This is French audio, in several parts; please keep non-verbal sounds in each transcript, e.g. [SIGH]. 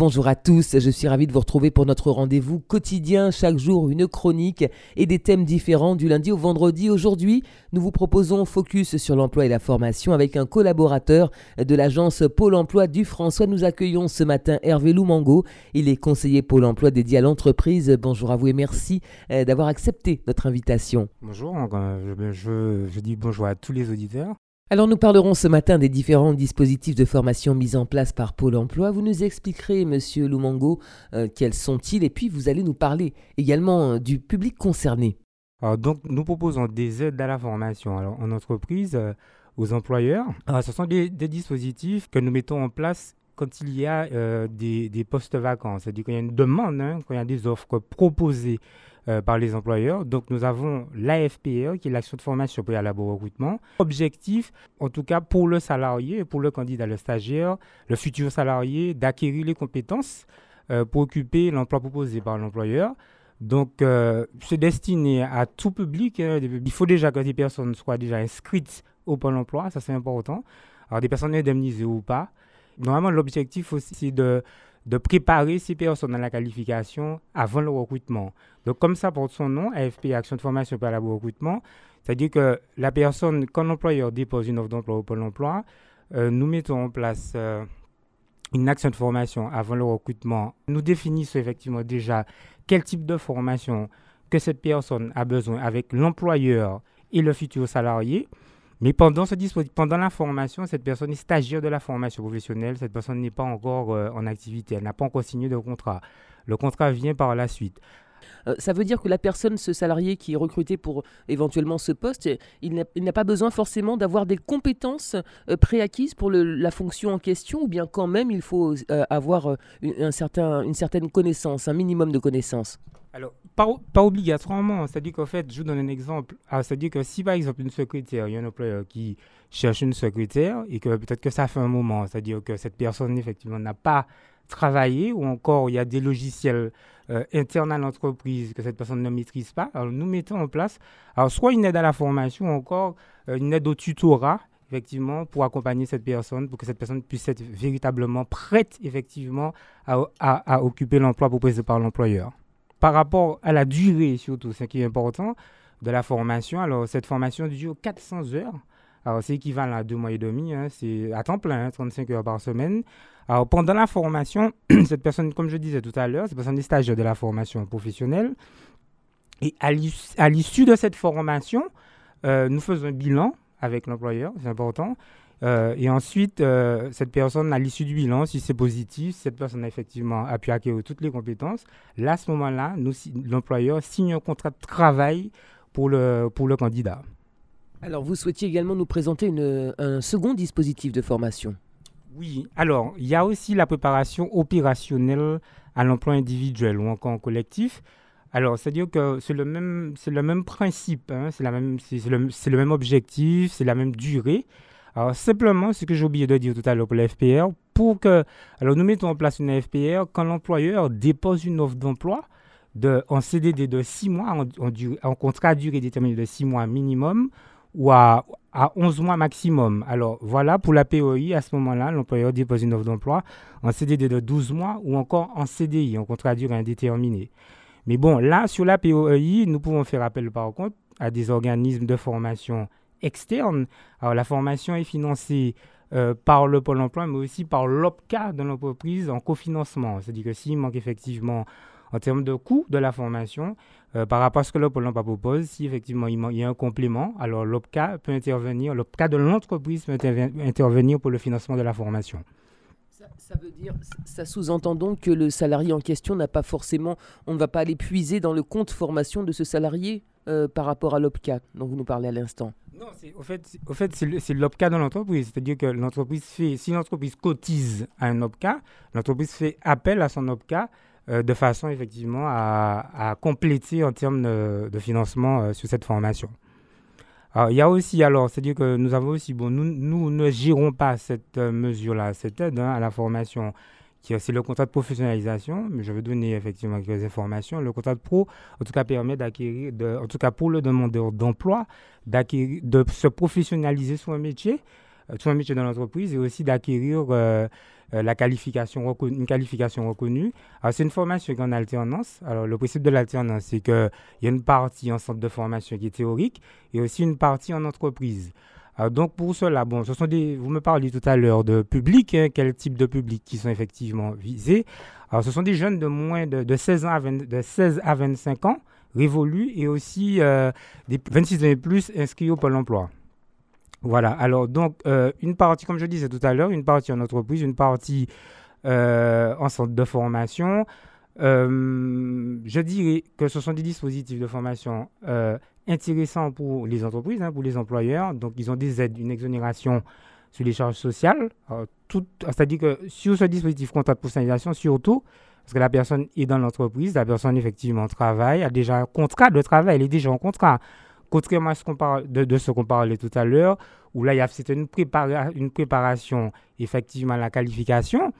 Bonjour à tous, je suis ravi de vous retrouver pour notre rendez-vous quotidien, chaque jour une chronique et des thèmes différents du lundi au vendredi. Aujourd'hui, nous vous proposons Focus sur l'emploi et la formation avec un collaborateur de l'agence Pôle Emploi du François. Nous accueillons ce matin Hervé Loumango, il est conseiller Pôle Emploi dédié à l'entreprise. Bonjour à vous et merci euh, d'avoir accepté notre invitation. Bonjour, je, je dis bonjour à tous les auditeurs. Alors nous parlerons ce matin des différents dispositifs de formation mis en place par Pôle Emploi. Vous nous expliquerez, Monsieur Lumango, euh, quels sont-ils et puis vous allez nous parler également euh, du public concerné. donc nous proposons des aides à la formation alors, en entreprise euh, aux employeurs. ce sont des, dispositifs que nous mettons en place quand il y a des, postes vacants, c'est-à-dire qu'il y a une demande, hein, quand il y a des offres proposées euh, par les employeurs. Donc nous avons l'AFPE, qui est l'action de formation préalable au recrutement. Objectif, en tout cas pour le salarié, pour le candidat, le stagiaire, le futur salarié, d'acquérir les compétences euh, pour occuper l'emploi proposé par l'employeur. Donc, euh, c'est destiné à tout public. Hein. Il faut déjà que des personnes soient déjà inscrites au Pôle emploi, ça c'est important. Alors, des personnes indemnisées ou pas. Normalement, l'objectif aussi, c'est de de préparer ces personnes à la qualification avant le recrutement. Donc, comme ça porte son nom, AFP, Action de formation pour le recrutement, c'est-à-dire que la personne, quand l'employeur dépose une offre d'emploi au Pôle emploi, euh, nous mettons en place euh, une action de formation avant le recrutement. Nous définissons effectivement déjà quel type de formation que cette personne a besoin avec l'employeur et le futur salarié. Mais pendant ce pendant la formation, cette personne est stagiaire de la formation professionnelle. Cette personne n'est pas encore euh, en activité. Elle n'a pas encore signé de contrat. Le contrat vient par la suite. Euh, ça veut dire que la personne, ce salarié qui est recruté pour éventuellement ce poste, il n'a pas besoin forcément d'avoir des compétences euh, préacquises pour la fonction en question, ou bien quand même il faut avoir un certain, une certaine connaissance, un minimum de connaissances? Alors, pas, obligatoirement. C'est-à-dire qu'en fait, je vous donne un exemple. Ah, c'est-à-dire que si par exemple une secrétaire, il y a un employeur qui cherche une secrétaire et que peut-être que ça fait un moment, c'est-à-dire que cette personne effectivement n'a pas travaillé ou encore il y a des logiciels euh, internes à l'entreprise que cette personne ne maîtrise pas, alors nous mettons en place alors soit une aide à la formation ou encore euh, une aide au tutorat effectivement pour accompagner cette personne, pour que cette personne puisse être véritablement prête effectivement à occuper l'emploi proposé par l'employeur par rapport à la durée, surtout, ce qui est important, de la formation. Alors, cette formation dure 400 heures. Alors, c'est équivalent à deux mois et demi. Hein. c'est à temps plein, 35 hein, heures par semaine. Alors, pendant la formation, [CLEARS THROAT] cette personne, comme je disais tout à l'heure, cette personne est stagiaire de la formation professionnelle. Et à l'issue de cette formation, euh, nous faisons un bilan avec l'employeur, c'est important. Euh, et ensuite, euh, cette personne, à l'issue du bilan, si c'est positif, cette personne a effectivement a pu acquérir toutes les compétences, là, à ce moment-là, l'employeur signe un contrat de travail pour le, pour le candidat. Alors, vous souhaitiez également nous présenter une, un second dispositif de formation? Oui, alors, il y a aussi la préparation opérationnelle à l'emploi individuel ou encore en collectif. Alors, c'est-à-dire que c'est le même, c'est le même principe, hein, c'est, la même, c'est, le, c'est le même objectif, c'est la même durée. Alors, simplement, ce que j'ai oublié de dire tout à l'heure pour la FPR, pour que. Alors, nous mettons en place une FPR quand l'employeur dépose une offre d'emploi de, en CDD de 6 mois, en, contrat à durée déterminée de 6 mois minimum ou à, à 11 mois maximum. Alors, voilà, pour la POI, à ce moment-là, l'employeur dépose une offre d'emploi en CDD de 12 mois ou encore en CDI, en contrat à durée indéterminée. Mais bon, là, sur la POI, nous pouvons faire appel, par contre, à des organismes de formation externe. Alors la formation est financée euh, par le Pôle emploi, mais aussi par l'OPCA de l'entreprise en cofinancement. C'est-à-dire que s'il manque effectivement en termes de coût de la formation, euh, par rapport à ce que le Pôle emploi propose, si effectivement il, y a un complément, alors l'OPCA peut intervenir, l'OPCA de l'entreprise peut intervenir pour le financement de la formation. Ça, veut dire, ça sous-entend donc que le salarié en question n'a pas forcément, on ne va pas aller puiser dans le compte formation de ce salarié euh, par rapport à l'OPCA dont vous nous parlez à l'instant? Non, au fait, au fait c'est l'OPCA dans l'entreprise. C'est-à-dire que l'entreprise fait, si l'entreprise cotise à un OPCA, l'entreprise fait appel à son OPCA euh, de façon effectivement à, compléter en termes de, financement euh, sur cette formation. Alors, il y a aussi, alors, c'est-à-dire que nous avons aussi, bon, nous, ne gérons pas cette euh, mesure-là, cette aide hein, à la formation c'est le contrat de professionnalisation, mais je vais donner effectivement quelques informations. Le contrat de pro, en tout cas, permet d'acquérir, en tout cas pour le demandeur d'emploi, d'acquérir, de se professionnaliser sur un métier son métier dans l'entreprise et aussi d'acquérir la qualification une qualification reconnue. c'est une formation qui est en alternance. Alors, le principe de l'alternance, c'est qu'il y a une partie en centre de formation qui est théorique et aussi une partie en entreprise. Donc, pour cela, bon, ce sont des, vous me parliez tout à l'heure de public, hein, quel type de public qui sont effectivement visés. Alors, ce sont des jeunes de moins de, 16, ans à de 16 à 25 ans révolus et aussi euh, des 26 ans et plus inscrits au Pôle emploi. Voilà, alors donc euh, une partie, comme je disais tout à l'heure, une partie en entreprise, une partie euh, en centre de formation. Je dirais que ce sont des dispositifs de formation intéressants pour les entreprises, hein, pour les employeurs. Donc ils ont des aides, une exonération sur les charges sociales. C'est-à-dire que sur ce dispositif contrat de personnalisation, surtout, parce que la personne est dans l'entreprise, la personne effectivement travaille, a déjà un contrat de travail, elle est déjà en contrat. Contrairement à ce qu'on parle, de, ce qu'on parlait tout à l'heure, où là, c'était une, une préparation effectivement à la qualification,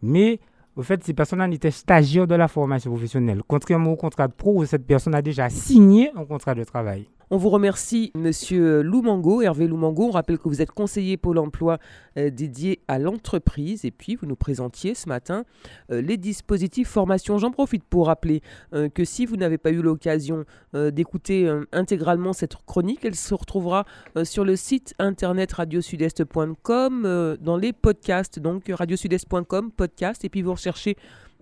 mais au fait, ces personnes-là étaient stagiaires de la formation professionnelle. Contrairement au contrat de pro, cette personne a déjà signé un contrat de travail. On vous remercie, Monsieur Loumango, Hervé Loumango. On rappelle que vous êtes conseiller Pôle emploi euh, dédié à l'entreprise. Et puis, vous nous présentiez ce matin euh, les dispositifs formation. J'en profite pour rappeler euh, que si vous n'avez pas eu l'occasion d'écouter intégralement cette chronique, elle se retrouvera sur le site internet radiosudest.com dans les podcasts. Donc, radiosudest.com, podcast. Et puis, vous recherchez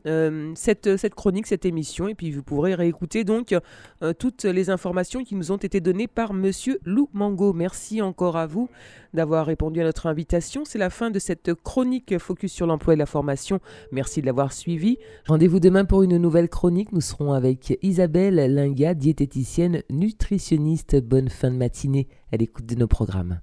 euh, cette, cette, chronique, cette émission, et puis vous pourrez réécouter donc euh, toutes les informations qui nous ont été données par Monsieur Lou Mango. Merci encore à vous d'avoir répondu à notre invitation. C'est la fin de cette chronique Focus sur l'emploi et la formation. Merci de l'avoir suivi. Rendez-vous demain pour une nouvelle chronique. Nous serons avec Isabelle Linga, diététicienne, nutritionniste. Bonne fin de matinée à l'écoute de nos programmes.